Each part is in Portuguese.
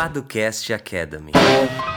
Paducast Academy.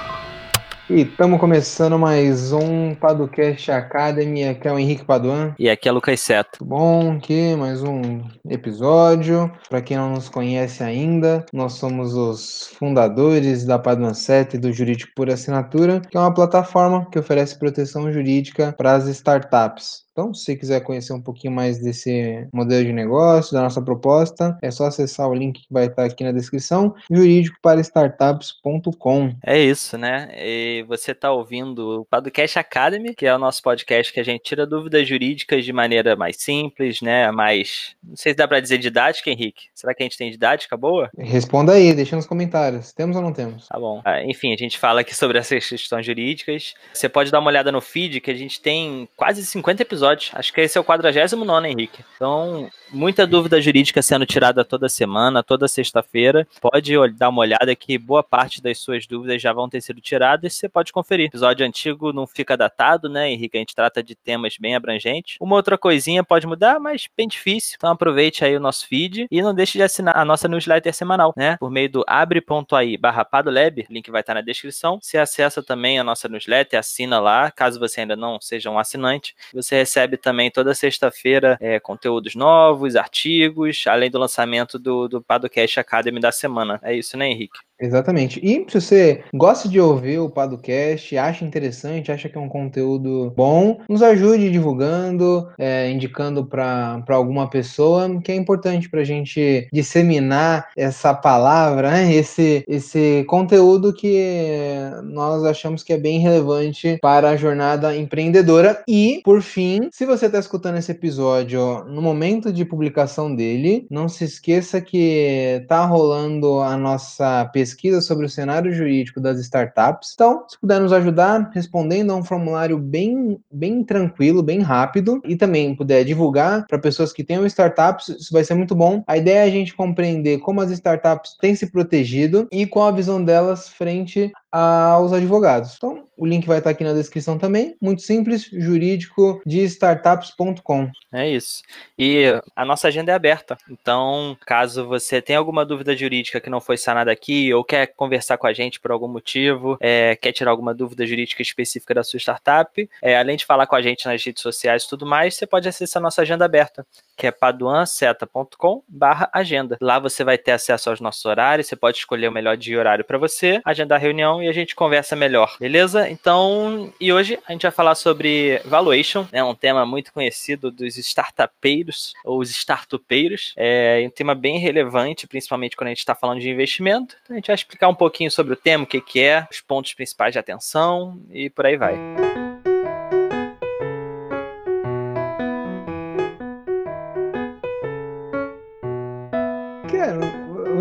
E estamos começando mais um Paducast Academy. Aqui é o Henrique Paduan. E aqui é Lucas Seto. Bom, aqui mais um episódio. Para quem não nos conhece ainda, nós somos os fundadores da Paduan 7 e do Jurídico por Assinatura, que é uma plataforma que oferece proteção jurídica para as startups. Então, se você quiser conhecer um pouquinho mais desse modelo de negócio, da nossa proposta, é só acessar o link que vai estar aqui na descrição, jurídicoparastartups.com. É isso, né? E você está ouvindo o Podcast Academy, que é o nosso podcast que a gente tira dúvidas jurídicas de maneira mais simples, né? Mais. Não sei se dá para dizer didática, Henrique. Será que a gente tem didática boa? Responda aí, deixa nos comentários. Temos ou não temos? Tá bom. Ah, enfim, a gente fala aqui sobre essas questões jurídicas. Você pode dar uma olhada no feed, que a gente tem quase 50 episódios episódios. Acho que esse é o 49, Henrique. Então, muita dúvida jurídica sendo tirada toda semana, toda sexta-feira. Pode dar uma olhada que boa parte das suas dúvidas já vão ter sido tiradas. Você pode conferir. Episódio antigo não fica datado, né, Henrique? A gente trata de temas bem abrangentes. Uma outra coisinha pode mudar, mas bem difícil. Então, aproveite aí o nosso feed e não deixe de assinar a nossa newsletter semanal, né? Por meio do abre.ai barra padolab, link vai estar na descrição. Você acessa também a nossa newsletter, assina lá, caso você ainda não seja um assinante. Você recebe recebe também toda sexta-feira é, conteúdos novos, artigos, além do lançamento do, do Padocast Academy da semana. É isso, né, Henrique? Exatamente. E se você gosta de ouvir o Padocast, acha interessante, acha que é um conteúdo bom, nos ajude divulgando, é, indicando para alguma pessoa, que é importante para a gente disseminar essa palavra, né? esse, esse conteúdo que nós achamos que é bem relevante para a jornada empreendedora. E, por fim, se você está escutando esse episódio no momento de publicação dele, não se esqueça que está rolando a nossa pesquisa pesquisa sobre o cenário jurídico das startups. Então, se puder nos ajudar respondendo a um formulário bem, bem tranquilo, bem rápido, e também puder divulgar para pessoas que tenham startups, isso vai ser muito bom. A ideia é a gente compreender como as startups têm se protegido e qual a visão delas frente aos advogados. Então, o link vai estar aqui na descrição também. Muito simples, jurídico de startups.com. É isso. E a nossa agenda é aberta. Então, caso você tenha alguma dúvida jurídica que não foi sanada aqui, ou quer conversar com a gente por algum motivo, é, quer tirar alguma dúvida jurídica específica da sua startup, é, além de falar com a gente nas redes sociais e tudo mais, você pode acessar a nossa agenda aberta, que é paduanceta.com barra agenda. Lá você vai ter acesso aos nossos horários, você pode escolher o melhor dia e horário para você, agendar reunião e a gente conversa melhor, beleza? Então, e hoje a gente vai falar sobre valuation, é né, um tema muito conhecido dos startupeiros ou os startupeiros, é um tema bem relevante, principalmente quando a gente está falando de investimento. Então, a gente vai explicar um pouquinho sobre o tema, o que, que é, os pontos principais de atenção e por aí vai.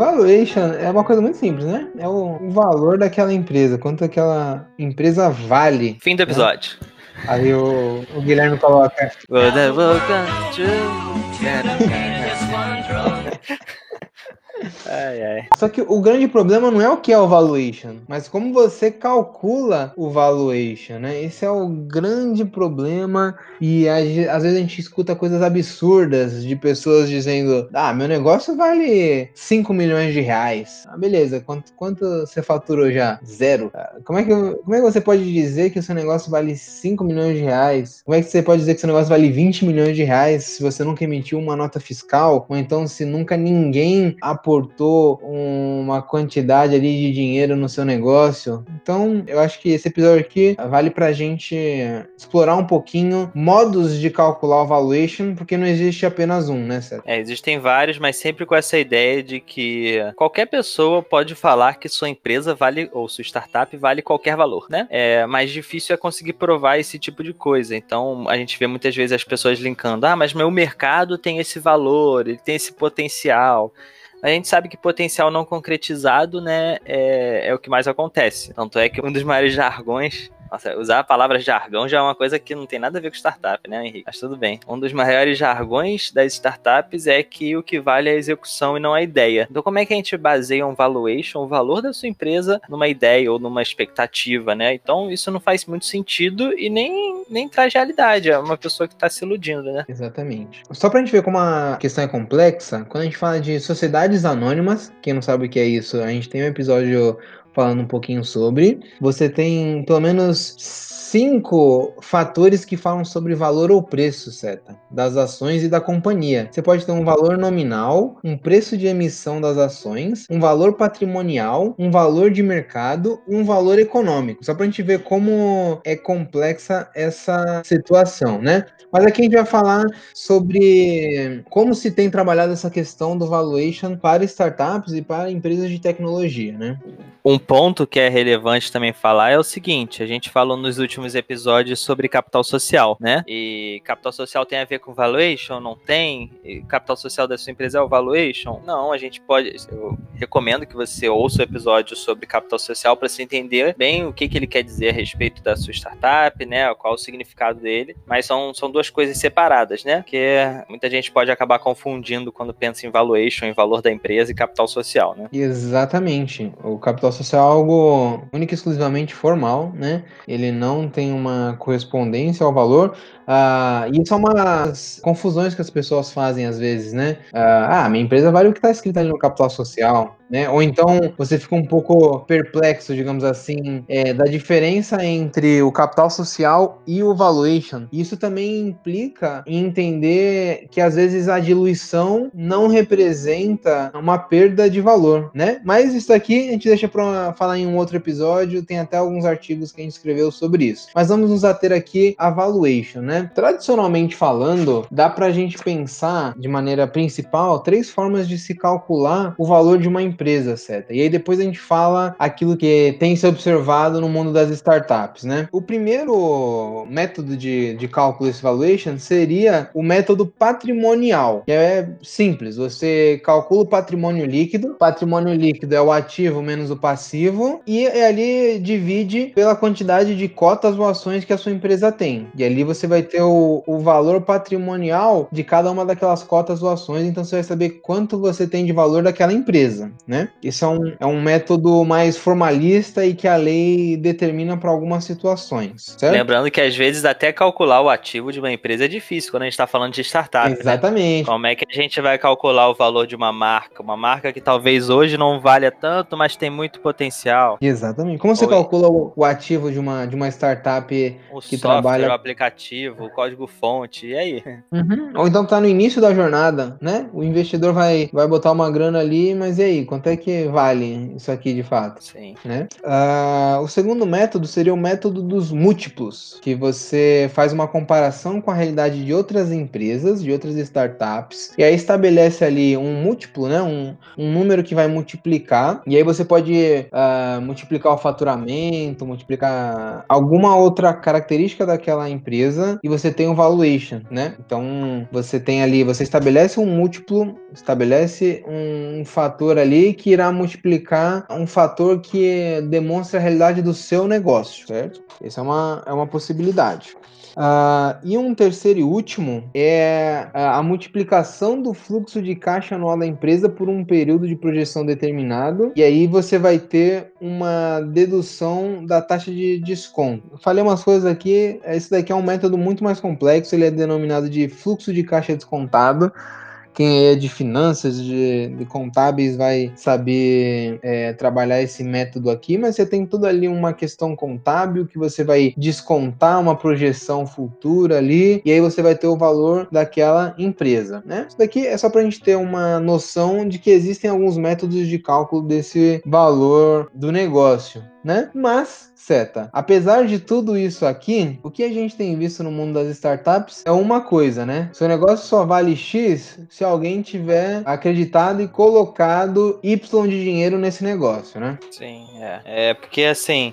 Valuation é uma coisa muito simples, né? É o valor daquela empresa, quanto aquela empresa vale. Fim do episódio. Né? Aí o, o Guilherme coloca. Ai, ai. Só que o grande problema não é o que é o valuation, mas como você calcula o valuation, né? Esse é o grande problema e às vezes a gente escuta coisas absurdas de pessoas dizendo: "Ah, meu negócio vale 5 milhões de reais". Ah, beleza, quanto, quanto você faturou já? Zero. Ah, como é que como é que você pode dizer que o seu negócio vale 5 milhões de reais? Como é que você pode dizer que seu negócio vale 20 milhões de reais se você nunca emitiu uma nota fiscal ou então se nunca ninguém aportou aportou uma quantidade ali de dinheiro no seu negócio. Então, eu acho que esse episódio aqui vale pra gente explorar um pouquinho modos de calcular o valuation, porque não existe apenas um, né, Sérgio? É, existem vários, mas sempre com essa ideia de que qualquer pessoa pode falar que sua empresa vale, ou sua startup vale qualquer valor, né? É mais difícil é conseguir provar esse tipo de coisa. Então, a gente vê muitas vezes as pessoas linkando, ah, mas meu mercado tem esse valor, ele tem esse potencial. A gente sabe que potencial não concretizado, né, é, é o que mais acontece. Tanto é que um dos maiores jargões Nossa, usar a palavra jargão já é uma coisa que não tem nada a ver com startup, né, Henrique? Mas tudo bem. Um dos maiores jargões das startups é que o que vale é a execução e não a ideia. Então, como é que a gente baseia um valuation, o valor da sua empresa, numa ideia ou numa expectativa, né? Então, isso não faz muito sentido e nem, nem traz realidade. É uma pessoa que está se iludindo, né? Exatamente. Só pra gente ver como a questão é complexa, quando a gente fala de sociedades anônimas, quem não sabe o que é isso, a gente tem um episódio falando um pouquinho sobre. Você tem pelo menos cinco fatores que falam sobre valor ou preço, seta, das ações e da companhia. Você pode ter um valor nominal, um preço de emissão das ações, um valor patrimonial, um valor de mercado e um valor econômico. Só para a gente ver como é complexa essa situação, né? Mas aqui a gente vai falar sobre como se tem trabalhado essa questão do valuation para startups e para empresas de tecnologia, né? Um ponto que é relevante também falar é o seguinte: a gente falou nos últimos episódios sobre capital social, né? E capital social tem a ver com valuation? Não tem? E capital social da sua empresa é o valuation? Não, a gente pode. Eu recomendo que você ouça o episódio sobre capital social para se entender bem o que, que ele quer dizer a respeito da sua startup, né? Qual o significado dele. Mas são, são duas coisas separadas, né? Que muita gente pode acabar confundindo quando pensa em valuation, em valor da empresa e capital social, né? Exatamente. O capital social é algo único e exclusivamente formal, né? Ele não tem uma correspondência ao valor. Ah, isso são umas confusões que as pessoas fazem às vezes, né? Ah, minha empresa vale o que está escrito ali no capital social né? Ou então você fica um pouco perplexo, digamos assim, é, da diferença entre o capital social e o valuation. Isso também implica entender que às vezes a diluição não representa uma perda de valor, né? Mas isso aqui a gente deixa para falar em um outro episódio, tem até alguns artigos que a gente escreveu sobre isso. Mas vamos nos ater aqui à valuation, né? Tradicionalmente falando, dá para a gente pensar de maneira principal três formas de se calcular o valor de uma empresa certa? E aí depois a gente fala aquilo que tem se observado no mundo das startups, né? O primeiro método de, de cálculo desse valuation seria o método patrimonial, que é simples, você calcula o patrimônio líquido, patrimônio líquido é o ativo menos o passivo, e ali divide pela quantidade de cotas ou ações que a sua empresa tem. E ali você vai ter o, o valor patrimonial de cada uma daquelas cotas ou ações, então você vai saber quanto você tem de valor daquela empresa né? Isso é um, é um método mais formalista e que a lei determina para algumas situações, certo? Lembrando que às vezes até calcular o ativo de uma empresa é difícil quando a gente está falando de startup, né? Exatamente. Né? Como é que a gente vai calcular o valor de uma marca? Uma marca que talvez hoje não valha tanto, mas tem muito potencial. Exatamente. Como você Ou... calcula o, o, ativo de uma, de uma startup o que software, trabalha... o aplicativo, o código-fonte, e aí? Uhum. Ou então tá no início da jornada, né? O investidor vai, vai botar uma grana ali, mas e aí? Quanto quanto é que vale isso aqui de fato? Sim. Né? Uh, o segundo método seria o método dos múltiplos, que você faz uma comparação com a realidade de outras empresas, de outras startups, e aí estabelece ali um múltiplo, né? Um, um número que vai multiplicar, e aí você pode uh, multiplicar o faturamento, multiplicar alguma outra característica daquela empresa, e você tem um valuation, né? Então você tem ali, você estabelece um múltiplo, estabelece um fator ali que irá multiplicar um fator que demonstra a realidade do seu negócio, certo? Essa é uma, é uma possibilidade. Uh, e um terceiro e último é a multiplicação do fluxo de caixa anual da empresa por um período de projeção determinado, e aí você vai ter uma dedução da taxa de desconto. Falei umas coisas aqui, esse daqui é um método muito mais complexo, ele é denominado de fluxo de caixa descontado quem é de finanças, de, de contábeis, vai saber é, trabalhar esse método aqui, mas você tem tudo ali uma questão contábil que você vai descontar uma projeção futura ali, e aí você vai ter o valor daquela empresa, né? Isso daqui é só para a gente ter uma noção de que existem alguns métodos de cálculo desse valor do negócio né? Mas, seta, apesar de tudo isso aqui, o que a gente tem visto no mundo das startups é uma coisa, né? Seu negócio só vale X se alguém tiver acreditado e colocado Y de dinheiro nesse negócio, né? Sim, é. É porque assim.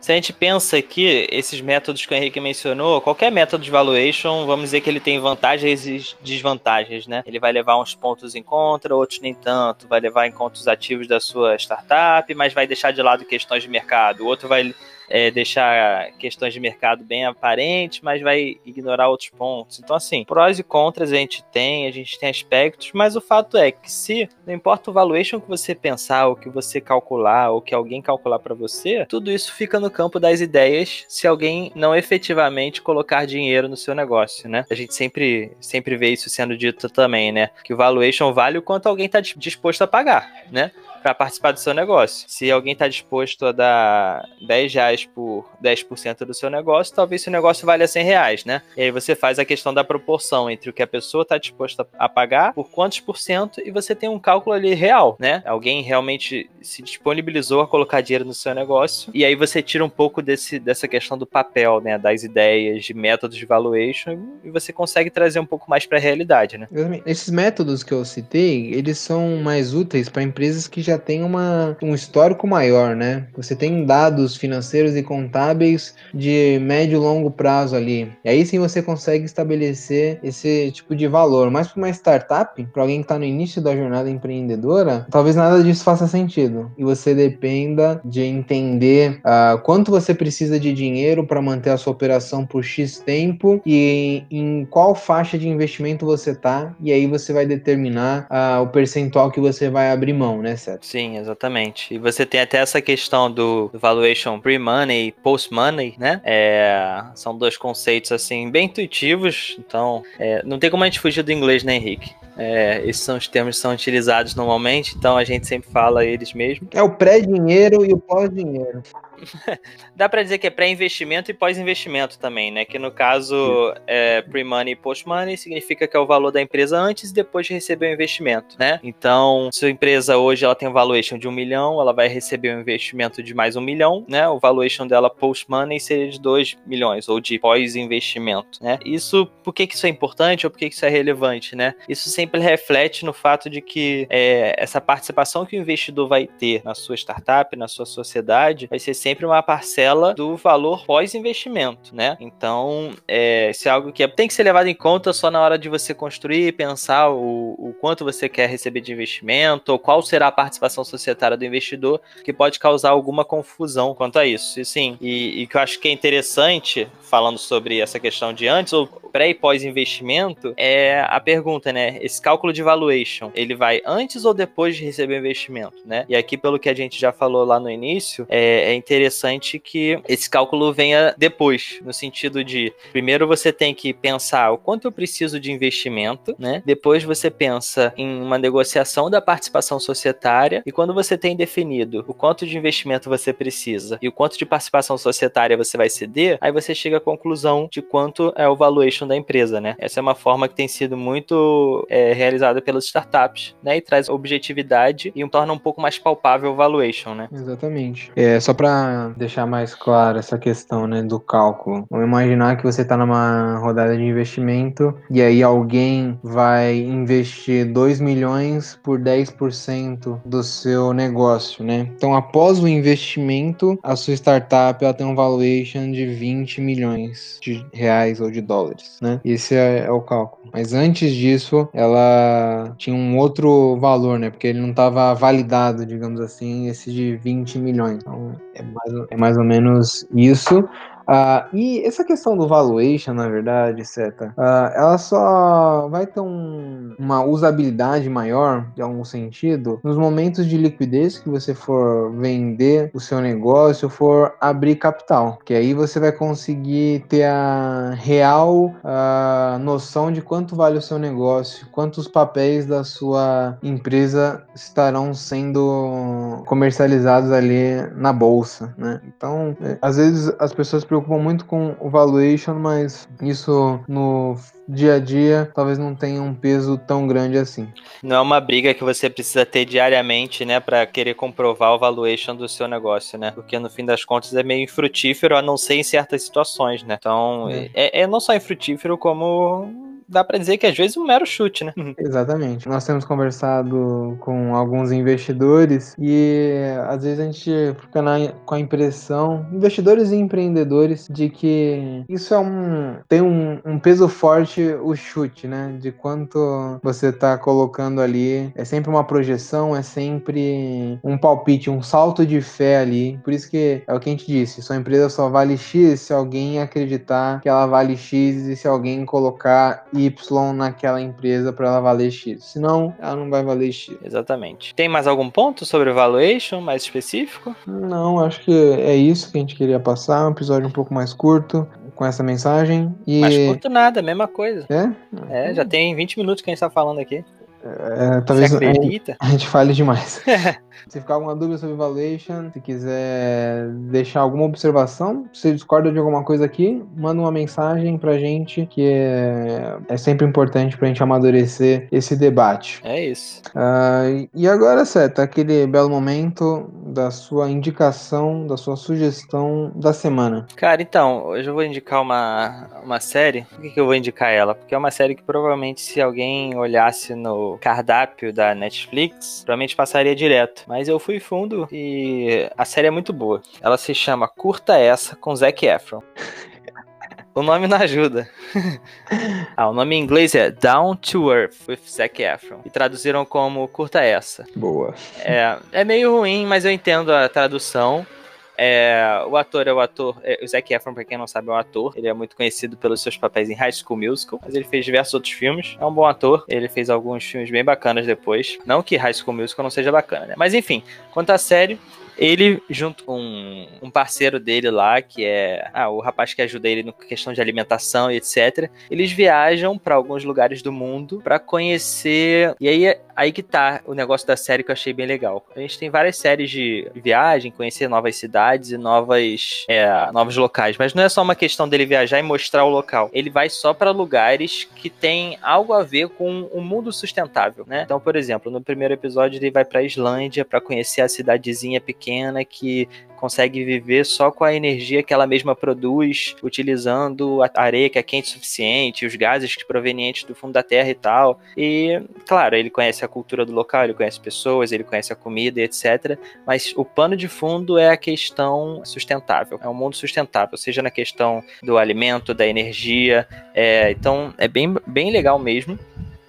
Se a gente pensa que esses métodos que o Henrique mencionou, qualquer método de valuation, vamos dizer que ele tem vantagens e desvantagens, né? Ele vai levar uns pontos em contra, outros nem tanto, vai levar em conta os ativos da sua startup, mas vai deixar de lado questões de mercado. O outro vai é, deixar questões de mercado bem aparentes, mas vai ignorar outros pontos. Então, assim, prós e contras a gente tem, a gente tem aspectos, mas o fato é que se não importa o valuation que você pensar, o que você calcular, ou que alguém calcular para você, tudo isso fica no campo das ideias se alguém não efetivamente colocar dinheiro no seu negócio, né? A gente sempre, sempre vê isso sendo dito também, né? Que o valuation vale o quanto alguém está disposto a pagar, né? Para participar do seu negócio. Se alguém está disposto a dar 10 reais por 10% do seu negócio, talvez seu negócio valha 100 reais, né? E aí você faz a questão da proporção entre o que a pessoa está disposta a pagar, por quantos por cento, e você tem um cálculo ali real, né? Alguém realmente se disponibilizou a colocar dinheiro no seu negócio, e aí você tira um pouco desse, dessa questão do papel, né? Das ideias, de métodos de valuation, e você consegue trazer um pouco mais para a realidade, né? Esses métodos que eu citei, eles são mais úteis para empresas que já já tem uma, um histórico maior, né? Você tem dados financeiros e contábeis de médio e longo prazo ali. E aí sim você consegue estabelecer esse tipo de valor. Mas para uma startup, para alguém que está no início da jornada empreendedora, talvez nada disso faça sentido. E você dependa de entender uh, quanto você precisa de dinheiro para manter a sua operação por X tempo e em qual faixa de investimento você tá. E aí você vai determinar uh, o percentual que você vai abrir mão, né, certo? Sim, exatamente. E você tem até essa questão do, valuation pre-money e post-money, né? É, são dois conceitos, assim, bem intuitivos. Então, é, não tem como a gente fugir do inglês, né, Henrique? É, esses são os termos que são utilizados normalmente, então a gente sempre fala eles mesmo. É o pré-dinheiro e o pós-dinheiro. Dá para dizer que é pré-investimento e pós-investimento também, né? Que no caso, é, pre-money e post-money significa que é o valor da empresa antes e depois de receber o investimento, né? Então, se a empresa hoje ela tem um valuation de um milhão, ela vai receber um investimento de mais um milhão, né? O valuation dela post-money seria de dois milhões, ou de pós-investimento, né? Isso, por que, que isso é importante ou por que, que isso é relevante, né? Isso sempre reflete no fato de que é, essa participação que o investidor vai ter na sua startup, na sua sociedade, vai ser sempre uma parcela do valor pós-investimento, né? Então, é, isso é algo que tem que ser levado em conta só na hora de você construir, pensar o, o quanto você quer receber de investimento, ou qual será a participação societária do investidor, que pode causar alguma confusão quanto a isso. E sim, e, e que eu acho que é interessante, falando sobre essa questão de antes, ou pré e pós-investimento, é a pergunta, né? Esse cálculo de valuation, ele vai antes ou depois de receber o investimento, né? E aqui, pelo que a gente já falou lá no início, é, é interessante que esse cálculo venha depois, no sentido de primeiro você tem que pensar o quanto eu preciso de investimento, né? Depois você pensa em uma negociação da participação societária e quando você tem definido o quanto de investimento você precisa e o quanto de participação societária você vai ceder, aí você chega à conclusão de quanto é o valuation da empresa, né? Essa é uma forma que tem sido muito é, realizada pelas startups, né? E traz objetividade e torna um pouco mais palpável o valuation, né? Exatamente. É, só para deixar mais claro essa questão, né, do cálculo. Vamos imaginar que você está numa rodada de investimento e aí alguém vai investir 2 milhões por 10% do seu negócio, né? Então, após o investimento, a sua startup ela tem um valuation de 20 milhões de reais ou de dólares, né? Esse é, é o cálculo. Mas antes disso, ela tinha um outro valor, né? Porque ele não estava validado, digamos assim, esse de 20 milhões. Então, é mais, é mais ou menos isso. Uh, e essa questão do valuation, na verdade, Seta, uh, ela só vai ter um, uma usabilidade maior, em algum sentido, nos momentos de liquidez que você for vender o seu negócio, for abrir capital, que aí você vai conseguir ter a real uh, noção de quanto vale o seu negócio, quantos papéis da sua empresa estarão sendo comercializados ali na bolsa, né? Então, é, às vezes as pessoas preocupam muito com o valuation, mas isso no dia a dia talvez não tenha um peso tão grande assim. Não é uma briga que você precisa ter diariamente, né, para querer comprovar o valuation do seu negócio, né? Porque no fim das contas é meio infrutífero, a não ser em certas situações, né? Então, é, é, é não só infrutífero como dá para dizer que às vezes é um mero chute, né? Exatamente. Nós temos conversado com alguns investidores e às vezes a gente fica na, com a impressão, investidores e empreendedores, de que isso é um tem um, um peso forte o chute, né? De quanto você tá colocando ali. É sempre uma projeção, é sempre um palpite, um salto de fé ali. Por isso que é o que a gente disse, sua empresa só vale X se alguém acreditar que ela vale X e se alguém colocar Y naquela empresa para ela valer X. Senão, ela não vai valer X. Exatamente. Tem mais algum ponto sobre valuation mais específico? Não, acho que é isso que a gente queria passar. Um episódio um pouco mais curto com essa mensagem. E... Mais curto nada, mesma coisa. É? É, já tem 20 minutos que a gente tá falando aqui. É, talvez a gente, a gente fale demais. se ficar alguma dúvida sobre valuation, se quiser deixar alguma observação, se discorda de alguma coisa aqui, manda uma mensagem pra gente, que é, é sempre importante pra gente amadurecer esse debate. É isso. Uh, e agora, Seta, aquele belo momento da sua indicação, da sua sugestão da semana. Cara, então, hoje eu vou indicar uma, uma série. Por que, que eu vou indicar ela? Porque é uma série que provavelmente, se alguém olhasse no cardápio da Netflix, provavelmente passaria direto. Mas eu fui fundo e a série é muito boa. Ela se chama Curta Essa com Zac Efron. O nome não ajuda. ah, o nome em inglês é Down to Earth with Zac Efron. E traduziram como Curta Essa. Boa. É, é meio ruim, mas eu entendo a tradução. É, o ator é o ator. É, o Zac Efron, pra quem não sabe, é um ator. Ele é muito conhecido pelos seus papéis em High School Musical, mas ele fez diversos outros filmes. É um bom ator. Ele fez alguns filmes bem bacanas depois. Não que High School Musical não seja bacana, né? Mas enfim, quanto à série, ele, junto com um parceiro dele lá, que é ah, o rapaz que ajuda ele na questão de alimentação e etc., eles viajam para alguns lugares do mundo para conhecer. E aí, aí que tá o negócio da série que eu achei bem legal. A gente tem várias séries de viagem, conhecer novas cidades e novas, é, novos locais, mas não é só uma questão dele viajar e mostrar o local. Ele vai só para lugares que tem algo a ver com um mundo sustentável, né? Então, por exemplo, no primeiro episódio ele vai para Islândia para conhecer a cidadezinha pequena pequena que consegue viver só com a energia que ela mesma produz, utilizando a areia que é quente o suficiente, os gases provenientes do fundo da terra e tal. E, claro, ele conhece a cultura do local, ele conhece pessoas, ele conhece a comida, etc. Mas o pano de fundo é a questão sustentável. É um mundo sustentável, seja na questão do alimento, da energia. É, então, é bem, bem legal mesmo.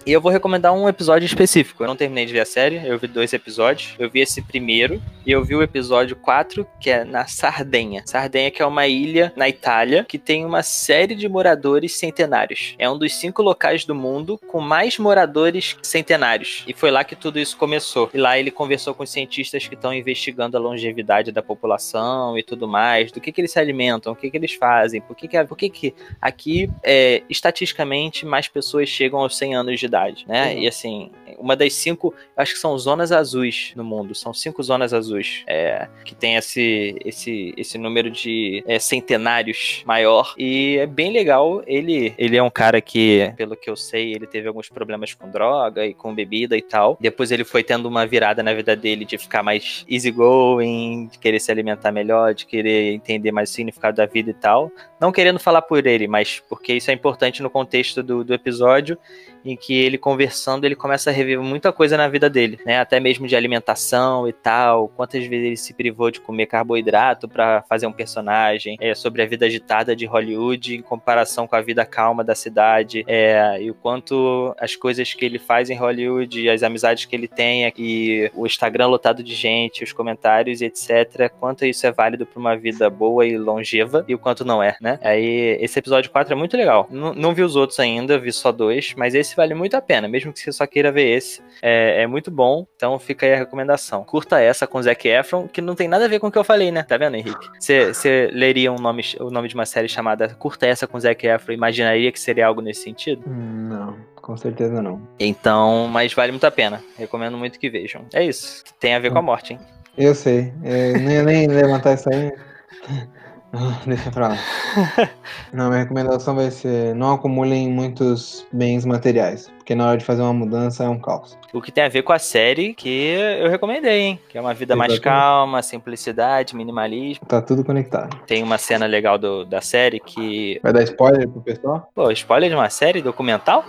E eu vou recomendar um episódio específico. Eu não terminei de ver a série, eu vi dois episódios. Eu vi esse primeiro e eu vi o episódio 4, que é na Sardenha. Sardenha, que é uma ilha na Itália que tem uma série de moradores centenários. É um dos cinco locais do mundo com mais moradores centenários. E foi lá que tudo isso começou. E lá ele conversou com os cientistas que estão investigando a longevidade da população e tudo mais, do que, que eles se alimentam, o que, que eles fazem, por que, que, por que, que aqui, é, estatisticamente, mais pessoas chegam aos 100 anos de né? E assim, uma das cinco, acho que são zonas azuis no mundo, são cinco zonas azuis é, que tem esse, esse, esse número de é, centenários maior e é bem legal. Ele, ele é um cara que, pelo que eu sei, ele teve alguns problemas com droga e com bebida e tal. Depois ele foi tendo uma virada na vida dele de ficar mais easygoing, de querer se alimentar melhor, de querer entender mais o significado da vida e tal. Não querendo falar por ele, mas porque isso é importante no contexto do, do episódio em que ele conversando, ele começa a rever muita coisa na vida dele, né? Até mesmo de alimentação e tal, quantas vezes ele se privou de comer carboidrato para fazer um personagem, é, sobre a vida agitada de Hollywood em comparação com a vida calma da cidade, é, e o quanto as coisas que ele faz em Hollywood, as amizades que ele tem e o Instagram lotado de gente, os comentários e etc, quanto isso é válido para uma vida boa e longeva e o quanto não é, né? Aí esse episódio 4 é muito legal. N não vi os outros ainda, vi só dois, mas esse vale muito a pena, mesmo que você só queira ver esse. É, é muito bom, então fica aí a recomendação. Curta essa com Zac Efron, que não tem nada a ver com o que eu falei, né? Tá vendo, Henrique? Você leria um nome, o nome de uma série chamada Curta essa com Zac Efron, imaginaria que seria algo nesse sentido? Não. Com certeza não. Então, mas vale muito a pena. Recomendo muito que vejam. É isso. Tem a ver com a morte, hein? Eu sei. Eu ia nem levantar isso aí. Deixa pra lá. Não, minha recomendação vai ser: não acumulem muitos bens materiais, porque na hora de fazer uma mudança é um caos. O que tem a ver com a série que eu recomendei, hein? Que é uma vida mais calma, simplicidade, minimalismo. Tá tudo conectado. Tem uma cena legal do, da série que. Vai dar spoiler pro pessoal? Pô, spoiler de uma série documental?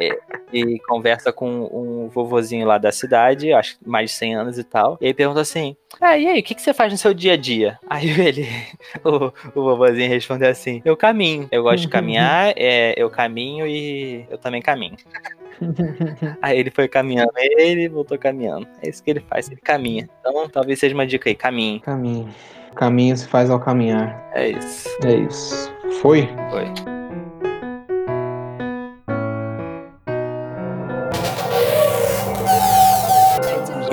É, e conversa com um vovozinho lá da cidade, acho que mais de 100 anos e tal. E aí pergunta assim: Ah, e aí, o que, que você faz no seu dia a dia? Aí ele, o, o vovozinho respondeu assim: Eu caminho. Eu gosto de caminhar, é, eu caminho e eu também caminho. Aí ele foi caminhando, ele voltou caminhando. É isso que ele faz, ele caminha. Então talvez seja uma dica aí, caminho. Caminho. Caminho se faz ao caminhar. É isso. É isso. Foi? Foi.